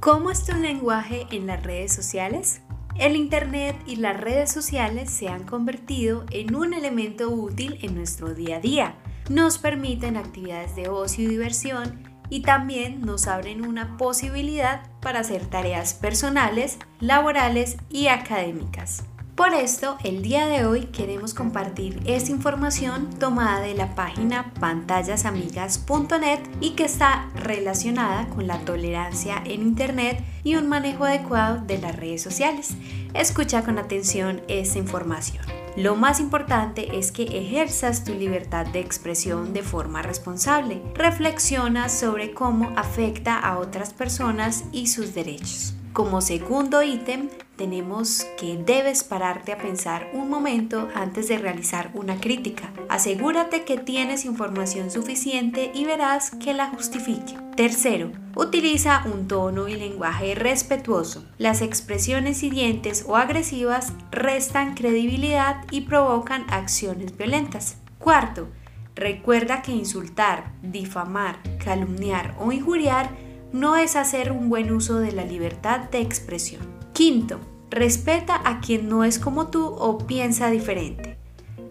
¿Cómo es tu lenguaje en las redes sociales? El Internet y las redes sociales se han convertido en un elemento útil en nuestro día a día. Nos permiten actividades de ocio y diversión y también nos abren una posibilidad para hacer tareas personales, laborales y académicas. Por esto, el día de hoy queremos compartir esta información tomada de la página pantallasamigas.net y que está relacionada con la tolerancia en Internet y un manejo adecuado de las redes sociales. Escucha con atención esta información. Lo más importante es que ejerzas tu libertad de expresión de forma responsable. Reflexiona sobre cómo afecta a otras personas y sus derechos. Como segundo ítem, tenemos que debes pararte a pensar un momento antes de realizar una crítica. Asegúrate que tienes información suficiente y verás que la justifique. Tercero, utiliza un tono y lenguaje respetuoso. Las expresiones hirientes o agresivas restan credibilidad y provocan acciones violentas. Cuarto, recuerda que insultar, difamar, calumniar o injuriar no es hacer un buen uso de la libertad de expresión. Quinto, respeta a quien no es como tú o piensa diferente.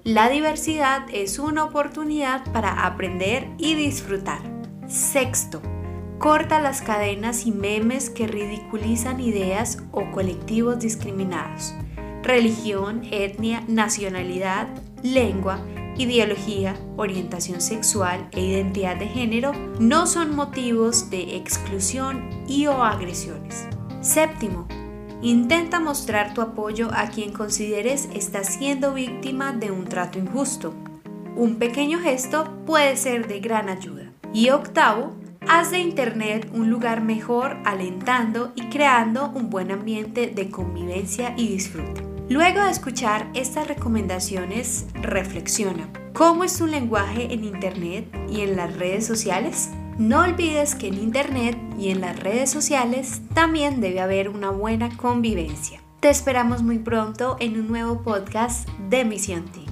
La diversidad es una oportunidad para aprender y disfrutar. Sexto, corta las cadenas y memes que ridiculizan ideas o colectivos discriminados. Religión, etnia, nacionalidad, lengua, ideología, orientación sexual e identidad de género no son motivos de exclusión y o agresiones. Séptimo, intenta mostrar tu apoyo a quien consideres está siendo víctima de un trato injusto. Un pequeño gesto puede ser de gran ayuda. Y octavo, haz de Internet un lugar mejor alentando y creando un buen ambiente de convivencia y disfrute. Luego de escuchar estas recomendaciones, reflexiona. ¿Cómo es tu lenguaje en Internet y en las redes sociales? No olvides que en Internet y en las redes sociales también debe haber una buena convivencia. Te esperamos muy pronto en un nuevo podcast de Misión Team.